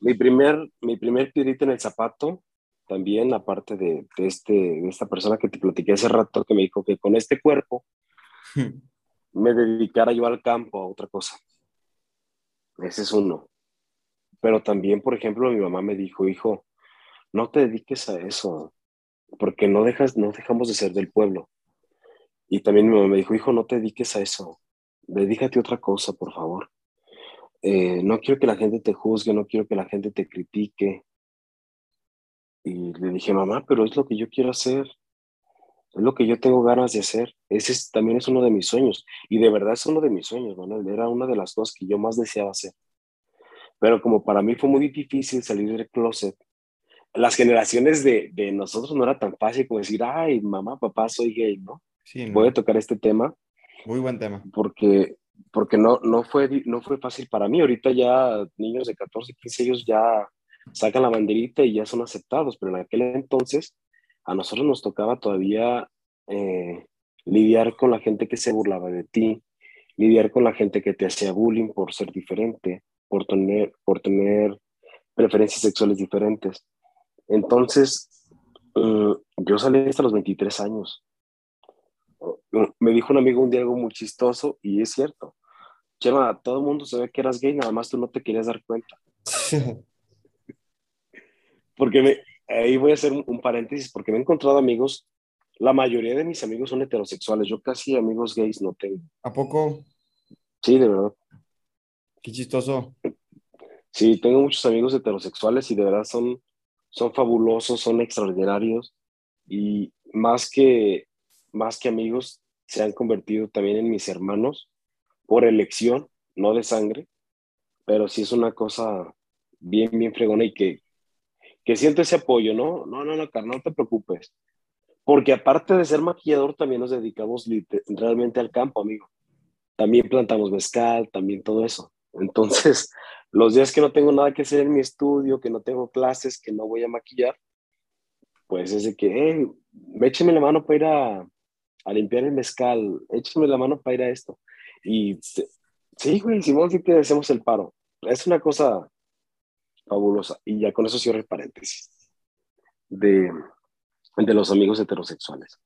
Mi primer, mi primer piedrita en el zapato, también aparte de, de, este, de esta persona que te platiqué hace rato, que me dijo que con este cuerpo me dedicara yo al campo, a otra cosa. Ese es uno. Pero también, por ejemplo, mi mamá me dijo, hijo, no te dediques a eso, porque no, dejas, no dejamos de ser del pueblo. Y también mi mamá me dijo, hijo, no te dediques a eso, dedícate a otra cosa, por favor. Eh, no quiero que la gente te juzgue, no quiero que la gente te critique. Y le dije, mamá, pero es lo que yo quiero hacer, es lo que yo tengo ganas de hacer. Ese también es uno de mis sueños. Y de verdad es uno de mis sueños, Manuel. Era una de las cosas que yo más deseaba hacer. Pero como para mí fue muy difícil salir del closet, las generaciones de, de nosotros no era tan fácil como decir, ay, mamá, papá, soy gay, ¿no? Sí, Voy a tocar este tema. Muy buen tema. Porque, porque no, no, fue, no fue fácil para mí. Ahorita ya niños de 14, 15 años ya sacan la banderita y ya son aceptados, pero en aquel entonces a nosotros nos tocaba todavía eh, lidiar con la gente que se burlaba de ti, lidiar con la gente que te hacía bullying por ser diferente, por tener, por tener preferencias sexuales diferentes. Entonces, mm, yo salí hasta los 23 años. Me dijo un amigo un día algo muy chistoso y es cierto. Chema, todo el mundo sabía que eras gay, nada más tú no te querías dar cuenta. porque me, ahí voy a hacer un, paréntesis, porque me he encontrado amigos, la mayoría de mis amigos son heterosexuales, yo casi amigos gays no tengo. ¿A poco? Sí, de verdad. Qué chistoso. Sí, tengo muchos amigos heterosexuales y de verdad son, son fabulosos, son extraordinarios y más que, más que amigos, se han convertido también en mis hermanos por elección, no de sangre, pero sí es una cosa bien, bien fregona y que, que siento ese apoyo, ¿no? No, no, no, carnal, no te preocupes. Porque aparte de ser maquillador, también nos dedicamos realmente al campo, amigo. También plantamos mezcal, también todo eso. Entonces, los días que no tengo nada que hacer en mi estudio, que no tengo clases, que no voy a maquillar, pues es de que, hey, écheme la mano para ir a, a limpiar el mezcal, écheme la mano para ir a esto. Y sí, güey, Simón, sí te hacemos el paro. Es una cosa fabulosa. Y ya con eso cierro el paréntesis de, de los amigos heterosexuales.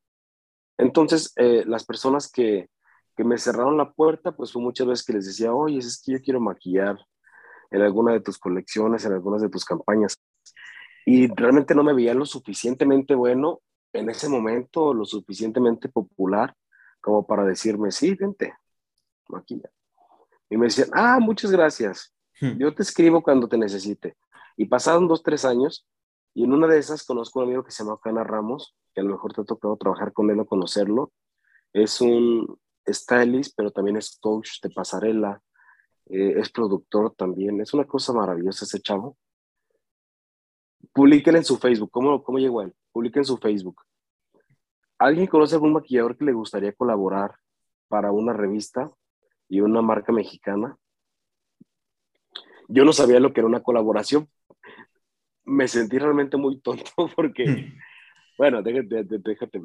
Entonces, eh, las personas que, que me cerraron la puerta, pues fue muchas veces que les decía, oye, es que yo quiero maquillar en alguna de tus colecciones, en algunas de tus campañas. Y realmente no me veía lo suficientemente bueno en ese momento, lo suficientemente popular como para decirme, sí, vente, maquilla. Y me decían, ah, muchas gracias. Hmm. Yo te escribo cuando te necesite. Y pasaron dos, tres años, y en una de esas conozco a un amigo que se llama Cana Ramos, que a lo mejor te ha tocado trabajar con él o conocerlo. Es un, stylist, pero también es coach de pasarela, eh, es productor también. Es una cosa maravillosa ese chavo. Publiquen en su Facebook. ¿Cómo, cómo llegó él? Publiquen en su Facebook. ¿Alguien conoce algún maquillador que le gustaría colaborar para una revista y una marca mexicana? Yo no sabía lo que era una colaboración. Me sentí realmente muy tonto porque, bueno, déjate, déjate,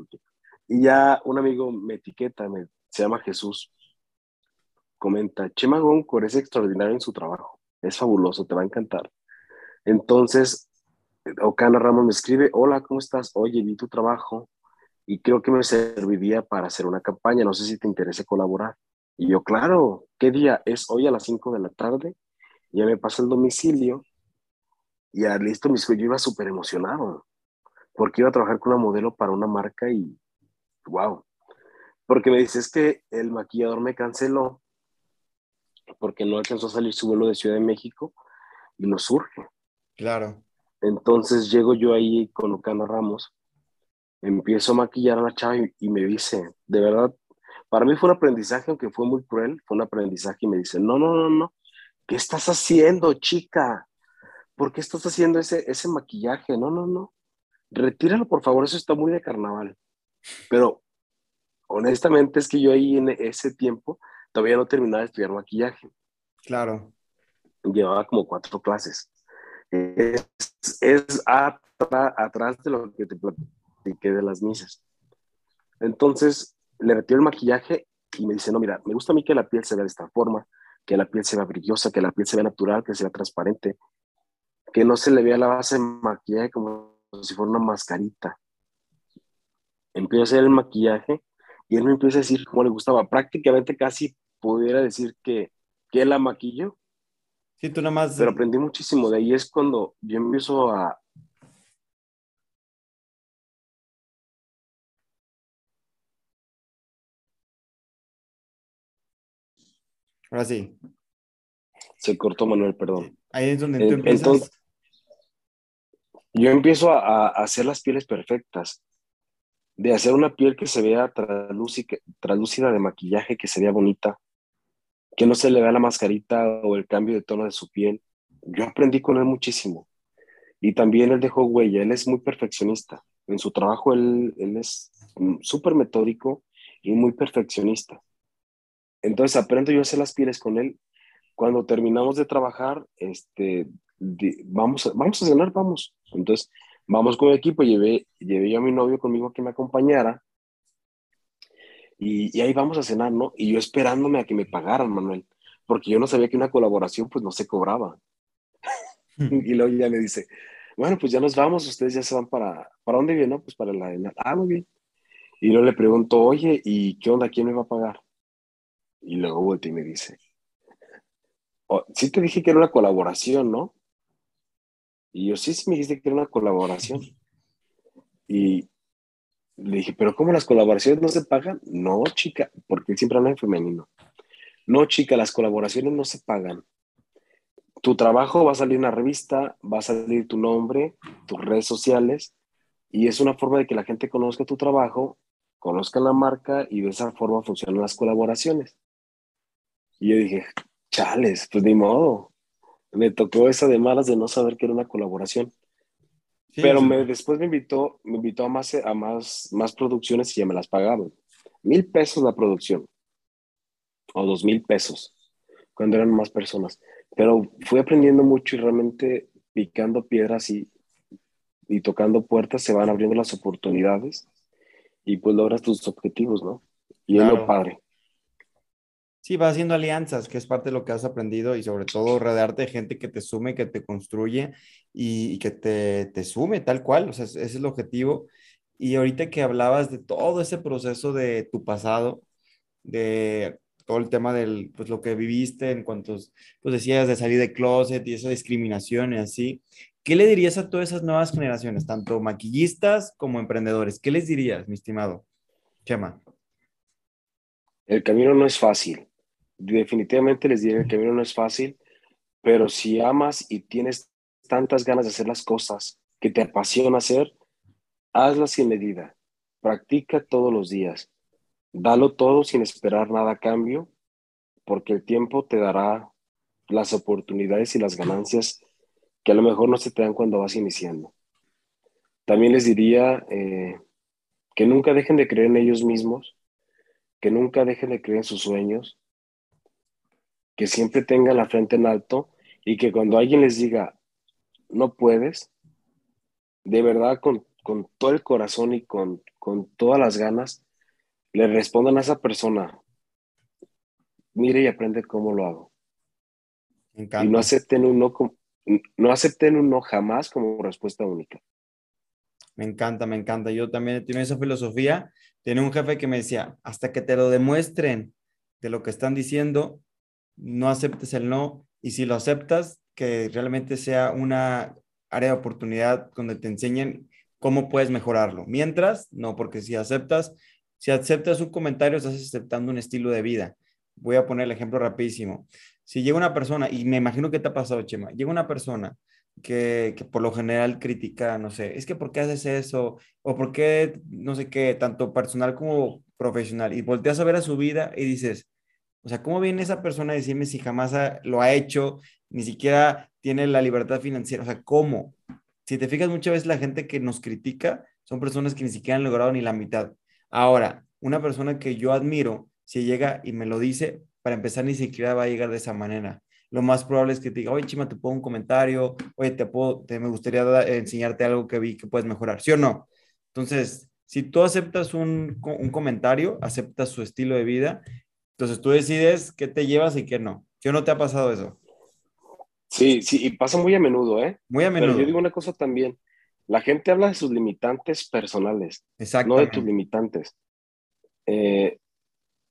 Y ya un amigo me etiqueta, me se llama Jesús, comenta, Chema Góncor es extraordinario en su trabajo, es fabuloso, te va a encantar. Entonces, Ocana Ramos me escribe, hola, ¿cómo estás? Oye, vi tu trabajo y creo que me serviría para hacer una campaña, no sé si te interesa colaborar. Y yo, claro, ¿qué día? Es hoy a las 5 de la tarde, ya me pasa el domicilio y ya listo, yo iba súper emocionado, porque iba a trabajar con una modelo para una marca y, wow, porque me dices que el maquillador me canceló porque no alcanzó a salir su vuelo de Ciudad de México y nos surge. Claro. Entonces llego yo ahí con Ocana Ramos, empiezo a maquillar a la chava y, me dice, de verdad, para mí fue un aprendizaje, aunque fue muy cruel, fue un aprendizaje y me dice, no, no, no, no, ¿qué estás haciendo, chica? ¿Por qué estás haciendo ese, ese maquillaje? No, no, no, retíralo, por favor, eso está muy de carnaval. Pero honestamente es que yo ahí en ese tiempo todavía no terminaba de estudiar maquillaje. Claro. Llevaba como cuatro clases. Es, es atrás de lo que te platiqué de las misas. Entonces le retiro el maquillaje y me dice, no, mira, me gusta a mí que la piel se vea de esta forma, que la piel se vea brillosa, que la piel se vea natural, que sea transparente, que no se le vea la base de maquillaje como si fuera una mascarita. Empiezo a hacer el maquillaje y él me empieza a decir cómo le gustaba. Prácticamente casi pudiera decir que, que la maquilló. Sí, tú nada más. Pero aprendí muchísimo. De ahí es cuando yo empiezo a. Ahora sí. Se cortó Manuel, perdón. Ahí es donde tú empiezas. Entonces, yo empiezo a, a hacer las pieles perfectas de hacer una piel que se vea translúcida de maquillaje, que se vea bonita, que no se le vea la mascarita o el cambio de tono de su piel. Yo aprendí con él muchísimo. Y también él dejó huella, él es muy perfeccionista. En su trabajo él, es súper metódico y muy perfeccionista. Entonces aprendo yo a hacer las pieles con él. Cuando terminamos de trabajar, este, vamos, vamos a cenar, vamos. Entonces Vamos con el equipo, llevé, llevé yo a mi novio conmigo a que me acompañara. Y, ahí vamos a cenar, ¿no? Y yo esperándome a que me pagaran, Manuel, porque yo no sabía que una colaboración pues no se cobraba. y luego ya me dice, bueno, pues ya nos vamos, ustedes ya se van para, ¿para dónde vienen? No, pues para la, ah, muy bien. Y luego le pregunto, oye, ¿y qué onda? ¿Quién me va a pagar? Y luego voltea y me dice, oh, sí te dije que era una colaboración, ¿no? Y yo, sí, sí me dijiste que era una colaboración. Y le dije, ¿pero cómo las colaboraciones no se pagan? No, chica, porque siempre habla en femenino. No, chica, las colaboraciones no se pagan. Tu trabajo va a salir en la revista, va a salir tu nombre, tus redes sociales, y es una forma de que la gente conozca tu trabajo, conozca la marca y de esa forma funcionan las colaboraciones. Y yo dije, chales, pues ni modo. Me tocó esa de malas de no saber que era una colaboración. Pero me, después me invitó, me invitó a, más, a más, más producciones y ya me las pagaban. Mil pesos la producción. O dos mil pesos. Cuando eran más personas. Pero fui aprendiendo mucho y realmente picando piedras y, y tocando puertas se van abriendo las oportunidades y pues logras tus objetivos, ¿no? Y es lo padre. Sí, vas haciendo alianzas, que es parte de lo que has aprendido y sobre todo rodearte de gente que te sume, que te construye y, que te, te, sume tal cual, o sea, ese es el objetivo. Y ahorita que hablabas de todo ese proceso de tu pasado, de todo el tema del, pues lo que viviste en cuanto, pues decías de salir de closet y esa discriminación y así, ¿qué le dirías a todas esas nuevas generaciones, tanto maquillistas como emprendedores? ¿Qué les dirías, mi estimado Chema? El camino no es fácil definitivamente les diré, que el camino no es fácil, pero si amas y tienes tantas ganas de hacer las cosas que te apasiona hacer, hazlas sin medida. Practica todos los días. Dalo todo sin esperar nada a cambio, porque el tiempo te dará las oportunidades y las ganancias que a lo mejor no se te dan cuando vas iniciando. También les diría eh, que nunca dejen de creer en ellos mismos, que nunca dejen de creer en sus sueños, que siempre tengan la frente en alto y que cuando alguien les diga, no puedes, de verdad con, todo el corazón y con, todas las ganas, le respondan a esa persona, mire y aprende cómo lo hago. Y no acepten un no, no acepten un no jamás como respuesta única. Me encanta, me encanta. Yo también tengo esa filosofía. Tenía un jefe que me decía, hasta que te lo demuestren de lo que están diciendo, no aceptes el no y si lo aceptas, que realmente sea una área de oportunidad donde te enseñen cómo puedes mejorarlo. Mientras, no, porque si aceptas, si aceptas un comentario, estás aceptando un estilo de vida. Voy a poner el ejemplo rapidísimo. Si llega una persona, y me imagino que te ha pasado, Chema, llega una persona que, que, por lo general critica, no sé, es que ¿por qué haces eso? O ¿por qué, no sé qué, tanto personal como profesional? Y volteas a ver a su vida y dices, o sea, ¿cómo viene esa persona a decirme si jamás lo ha hecho, ni siquiera tiene la libertad financiera? O sea, ¿cómo? Si te fijas, muchas veces la gente que nos critica son personas que ni siquiera han logrado ni la mitad. Ahora, una persona que yo admiro, si llega y me lo dice, para empezar ni siquiera va a llegar de esa manera. Lo más probable es que te diga, oye, Chima, te pongo un comentario, oye, te puedo, te, me gustaría enseñarte algo que vi que puedes mejorar, ¿sí o no? Entonces, si tú aceptas un, un comentario, aceptas su estilo de vida entonces tú decides qué te llevas y qué no. ¿Qué no te ha pasado eso? Sí, sí, y pasa muy a menudo, ¿eh? Muy a menudo. Pero yo digo una cosa también. La gente habla de sus limitantes personales, no de tus limitantes. Eh,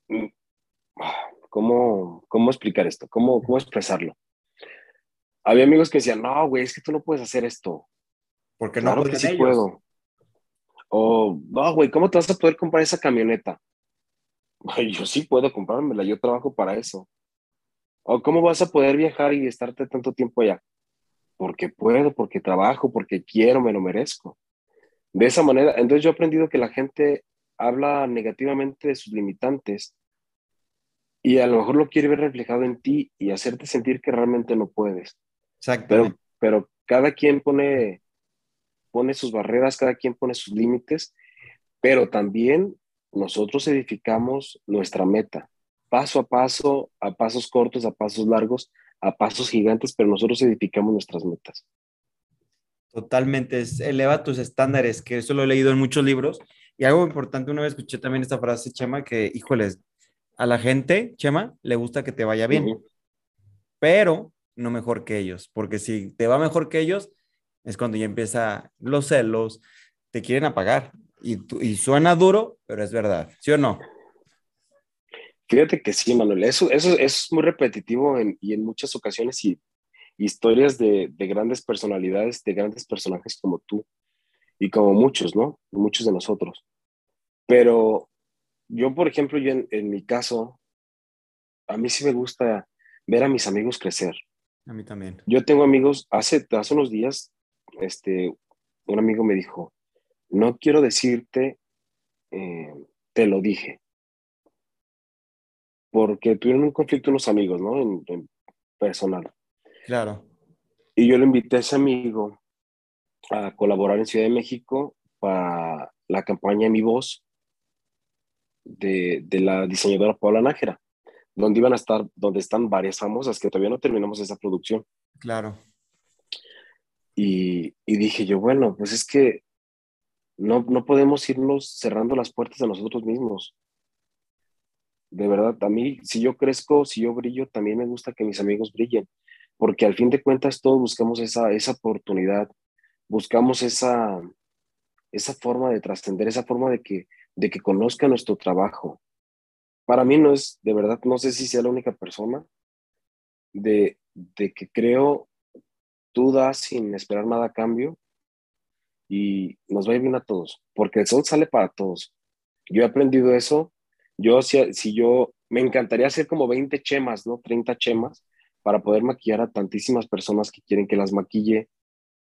mm, ¿cómo, ¿Cómo explicar esto? ¿Cómo, ¿Cómo expresarlo? Había amigos que decían, no, güey, es que tú no puedes hacer esto. Porque no claro que sí puedo. O, no, güey, ¿cómo te vas a poder comprar esa camioneta? yo sí puedo comprármela, yo trabajo para eso. ¿O cómo vas a poder viajar y estarte tanto tiempo allá? Porque puedo, porque trabajo, porque quiero, me lo merezco. De esa manera, entonces yo he aprendido que la gente habla negativamente de sus limitantes y a lo mejor lo quiere ver reflejado en ti y hacerte sentir que realmente no puedes. Exacto. Pero, pero cada quien pone, pone sus barreras, cada quien pone sus límites, pero también nosotros edificamos nuestra meta, paso a paso, a pasos cortos, a pasos largos, a pasos gigantes, pero nosotros edificamos nuestras metas. Totalmente, eleva tus estándares, que eso lo he leído en muchos libros. Y algo importante, una vez escuché también esta frase, Chema, que, híjoles, a la gente, Chema, le gusta que te vaya bien, pero no mejor que ellos, porque si te va mejor que ellos, es cuando ya empieza los celos, te quieren apagar Y, y suena duro, pero es verdad, ¿sí o no? Fíjate que sí, Manuel, eso, eso, es muy repetitivo y en muchas ocasiones y historias de, de, grandes personalidades, de grandes personajes como tú y como muchos, ¿no? Muchos de nosotros. Pero yo, por ejemplo, yo en, mi caso, a mí sí me gusta ver a mis amigos crecer. A mí también. Yo tengo amigos, hace, hace unos días, este, un amigo me dijo, no quiero decirte, eh, te lo dije, porque tuvieron un conflicto unos amigos, ¿no? En, personal. Claro. Y yo le invité a ese amigo a colaborar en Ciudad de México para la campaña Mi Voz de, de la diseñadora Paula Nájera, donde iban a estar, donde están varias famosas que todavía no terminamos esa producción. Claro. Y, y dije yo, bueno, pues es que no, no podemos irnos cerrando las puertas a nosotros mismos de verdad, a mí, si yo crezco, si yo brillo, también me gusta que mis amigos brillen, porque al fin de cuentas todos buscamos esa, esa oportunidad, buscamos esa, esa forma de trascender, esa forma de que, de que conozca nuestro trabajo. Para mí no es, de verdad, no sé si sea la única persona de, de que creo tú das sin esperar nada a cambio y nos va a ir bien a todos, porque el sol sale para todos. Yo he aprendido eso yo, si, si yo, me encantaría hacer como 20 chemas, ¿no? 30 chemas para poder maquillar a tantísimas personas que quieren que las maquille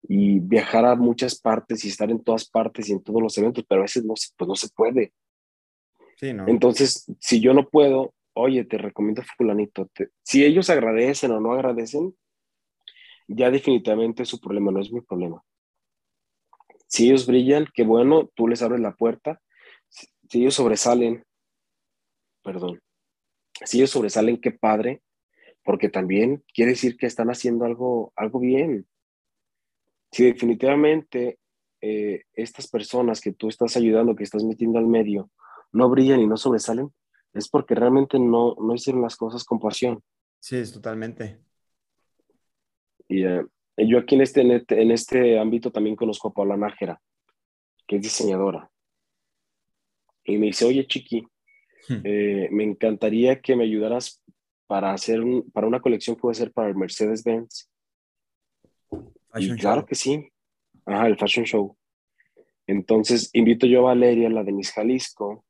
y viajar a muchas partes y estar en todas partes y en todos los eventos, pero a veces no pues no se puede. Sí, ¿no? Entonces, si yo no puedo, oye, te recomiendo fulanito. si ellos agradecen o no agradecen, ya definitivamente su problema no es mi problema. Si ellos brillan, qué bueno, tú les abres la puerta. si ellos sobresalen, perdón, si ellos sobresalen, qué padre, porque también quiere decir que están haciendo algo, algo bien. Si definitivamente eh, estas personas que tú estás ayudando, que estás metiendo al medio, no brillan y no sobresalen, es porque realmente no, no hicieron las cosas con pasión. Sí, es totalmente. Y eh, yo aquí en este, en este, ámbito también conozco a Paula Nájera, que es diseñadora. Y me dice, oye, Chiqui, Hmm. Eh, me encantaría que me ayudaras para hacer un, para una colección que voy a hacer para el Mercedes-Benz. claro que sí. Ajá, el Fashion Show. Entonces, invito yo a Valeria, la de Miss Jalisco.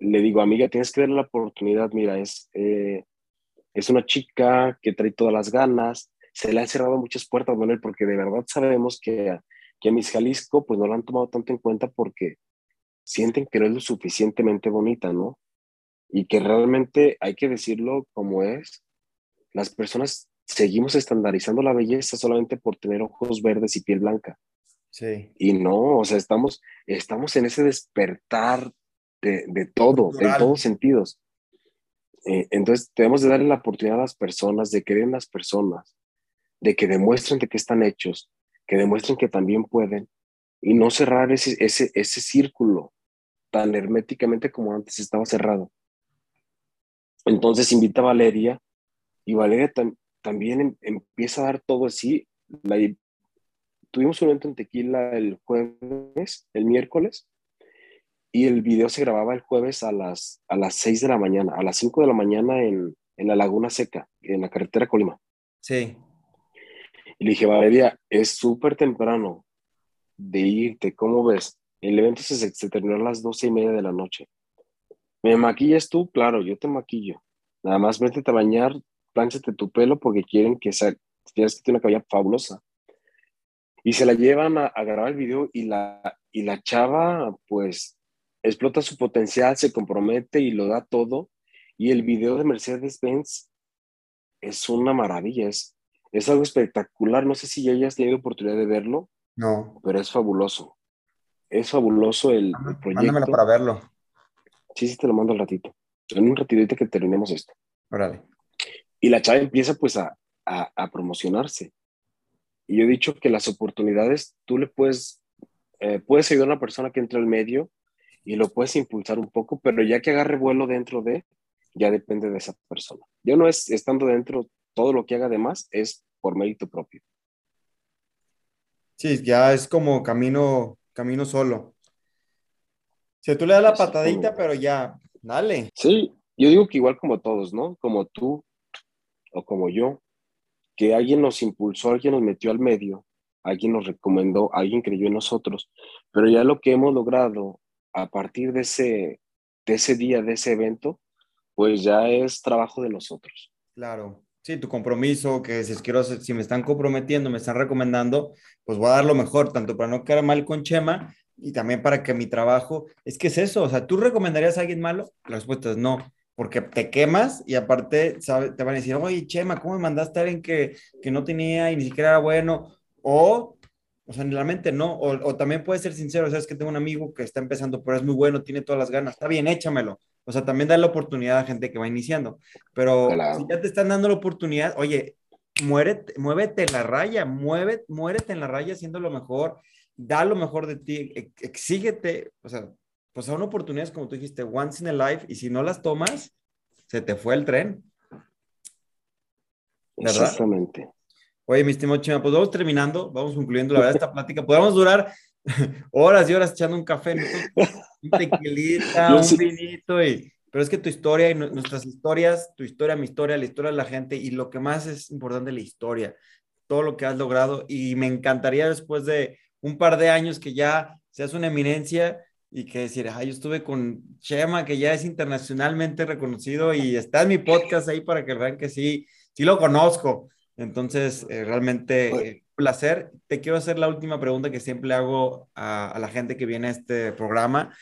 Le digo, amiga, tienes que darle la oportunidad. Mira, es, eh, es una chica que trae todas las ganas. Se le han cerrado muchas puertas, Manuel, porque de verdad sabemos que, que a Miss Jalisco, pues no la han tomado tanto en cuenta porque sienten que no es lo suficientemente bonita, ¿no? Y que realmente hay que decirlo como es. Las personas seguimos estandarizando la belleza solamente por tener ojos verdes y piel blanca. Sí. Y no, o sea, estamos, estamos en ese despertar de, de todo, en todos sentidos. Eh, entonces, tenemos de darle la oportunidad a las personas, de que vean las personas, de que demuestren de qué están hechos, que demuestren que también pueden, y no cerrar ese, ese, ese círculo tan herméticamente como antes estaba cerrado. Entonces invita a Valeria y Valeria también em, empieza a dar todo así. tuvimos un evento en Tequila el jueves, el miércoles, y el video se grababa el jueves a las, a las 6 de la mañana, a las 5 de la mañana en, en la Laguna Seca, en la carretera Colima. Sí. Y le dije, Valeria, es súper temprano de irte, ¿cómo ves? El evento se, terminó a las doce y media de la noche. ¿Me maquillas tú? Claro, yo te maquillo. Nada más vete a bañar, plánchate tu pelo porque quieren que sea, tienes que tener una cabella fabulosa. Y se la llevan a, grabar el video y la, y la chava, pues, explota su potencial, se compromete y lo da todo. Y el video de Mercedes-Benz es una maravilla, es, es algo espectacular. No sé si ya hayas tenido oportunidad de verlo. No. Pero es fabuloso es fabuloso el, proyecto. Mándamelo para verlo. Sí, sí, te lo mando al ratito. En un ratito que terminemos esto. Órale. Y la chava empieza pues a, a, promocionarse. Y yo he dicho que las oportunidades, tú le puedes, eh, puedes ayudar a una persona que entra al medio y lo puedes impulsar un poco, pero ya que agarre vuelo dentro de, ya depende de esa persona. Yo no es estando dentro, todo lo que haga de más es por mérito propio. Sí, ya es como camino camino solo. Si tú le das la patadita, pero ya, dale. Sí, yo digo que igual como todos, ¿no? Como tú o como yo, que alguien nos impulsó, alguien nos metió al medio, alguien nos recomendó, alguien creyó en nosotros, pero ya lo que hemos logrado a partir de ese, de ese día, de ese evento, pues ya es trabajo de nosotros. Claro. Sí, tu compromiso, que si quiero, si me están comprometiendo, me están recomendando, pues voy a dar lo mejor, tanto para no quedar mal con Chema y también para que mi trabajo, es que es eso, o sea, ¿tú recomendarías a alguien malo? La respuesta es no, porque te quemas y aparte ¿sabe? te van a decir, oye, Chema, ¿cómo me mandaste a alguien que, que no tenía y ni siquiera era bueno? O, o sea, realmente no, o, también puedes ser sincero, sabes que tengo un amigo que está empezando, pero es muy bueno, tiene todas las ganas, está bien, échamelo, o sea, también da la oportunidad a gente que va iniciando. Pero si ya te están dando la oportunidad, oye, muérete, muévete en la raya, mueve, muérete en la raya haciendo lo mejor, da lo mejor de ti, exíguete, o sea, pues son oportunidades como tú dijiste, once in a life, y si no las tomas, se te fue el tren. ¿Verdad? Exactamente. Oye, mi estimado Chema, pues vamos terminando, vamos concluyendo la verdad esta plática. Podemos durar horas y horas echando un café, un tequilita, un vinito, y, pero es que tu historia y nuestras historias, tu historia, mi historia, la historia de la gente y lo que más es importante, la historia, todo lo que has logrado y me encantaría después de un par de años que ya seas una eminencia y que decir, ay, yo estuve con Chema, que ya es internacionalmente reconocido y está en mi podcast ahí para que vean que sí, sí lo conozco. Entonces, eh, realmente eh, placer. Te quiero hacer la última pregunta que siempre hago a, la gente que viene a este programa,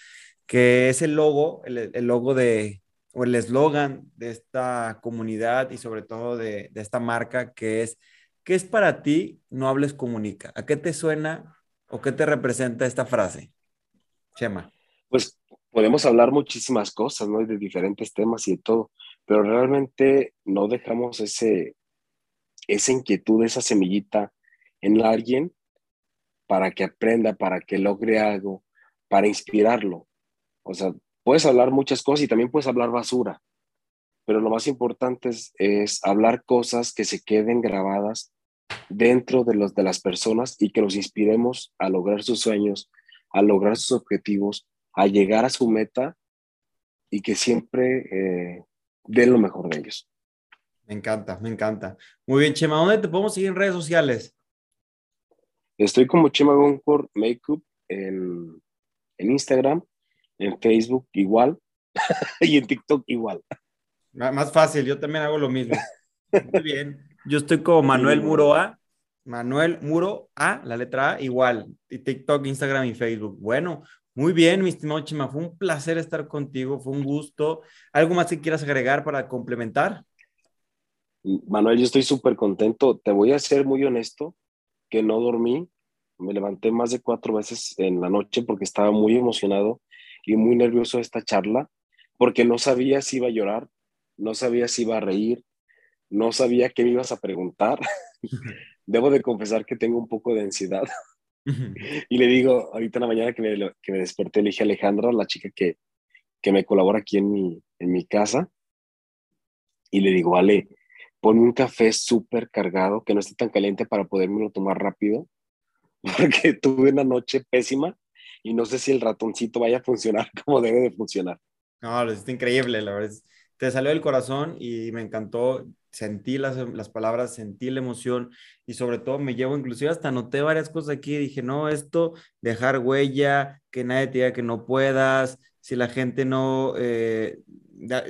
que es el logo, el, logo de, o el eslogan de esta comunidad y sobre todo de, de, esta marca, que es, ¿qué es para ti no hables comunica? ¿A qué te suena o qué te representa esta frase? Chema. Pues podemos hablar muchísimas cosas, ¿no? De diferentes temas y de todo, pero realmente no dejamos ese, esa inquietud, esa semillita en alguien para que aprenda, para que logre algo, para inspirarlo. O sea, puedes hablar muchas cosas y también puedes hablar basura, pero lo más importante es, hablar cosas que se queden grabadas dentro de, los, de las personas y que los inspiremos a lograr sus sueños, a lograr sus objetivos, a llegar a su meta y que siempre eh, den lo mejor de ellos. Me encanta, me encanta. Muy bien, Chema, ¿dónde te podemos seguir en redes sociales? Estoy como Chema Goncourt Makeup en, en Instagram, en Facebook igual y en TikTok igual. Más fácil, yo también hago lo mismo. Muy bien. Yo estoy como Manuel Muro A, Manuel Muro A, la letra A, igual. Y TikTok, Instagram y Facebook. Bueno, muy bien, mi estimado Chema. Fue un placer estar contigo, fue un gusto. ¿Algo más que quieras agregar para complementar? Manuel, yo estoy súper contento. Te voy a ser muy honesto que no dormí. Me levanté más de cuatro veces en la noche porque estaba muy emocionado y muy nervioso de esta charla, porque no sabía si iba a llorar, no sabía si iba a reír, no sabía qué me ibas a preguntar. Debo de confesar que tengo un poco de ansiedad. y le digo, ahorita en la mañana que me, que me desperté, le dije a Alejandra, la chica que, que me colabora aquí en mi, en mi casa, y le digo, Ale, ponme un café súper cargado, que no esté tan caliente para podérmelo tomar rápido, porque tuve una noche pésima y no sé si el ratoncito vaya a funcionar como debe de funcionar. No, es increíble, la verdad. Te salió del corazón y me encantó. Sentí las, las palabras, sentí la emoción y sobre todo me llevo, inclusive hasta anoté varias cosas aquí. Dije, no, esto, dejar huella, que nadie te diga que no puedas, si la gente no, eh,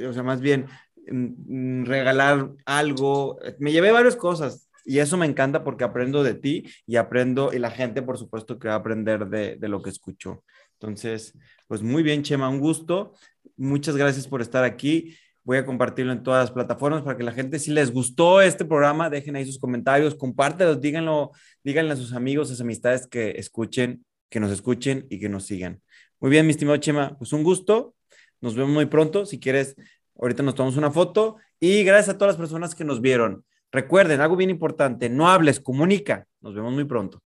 o sea, más bien, regalar algo. Me llevé varias cosas y eso me encanta porque aprendo de ti y aprendo, y la gente, por supuesto, que va a aprender de, de lo que escuchó. Entonces, pues muy bien, Chema, un gusto. Muchas gracias por estar aquí. Voy a compartirlo en todas las plataformas para que la gente, si les gustó este programa, dejen ahí sus comentarios, compártelo, díganlo, díganle a sus amigos, a sus amistades que escuchen, que nos escuchen y que nos sigan. Muy bien, mi estimado Chema, pues un gusto. Nos vemos muy pronto. Si quieres Ahorita nos tomamos una foto y gracias a todas las personas que nos vieron. Recuerden, algo bien importante, no hables, comunica. Nos vemos muy pronto.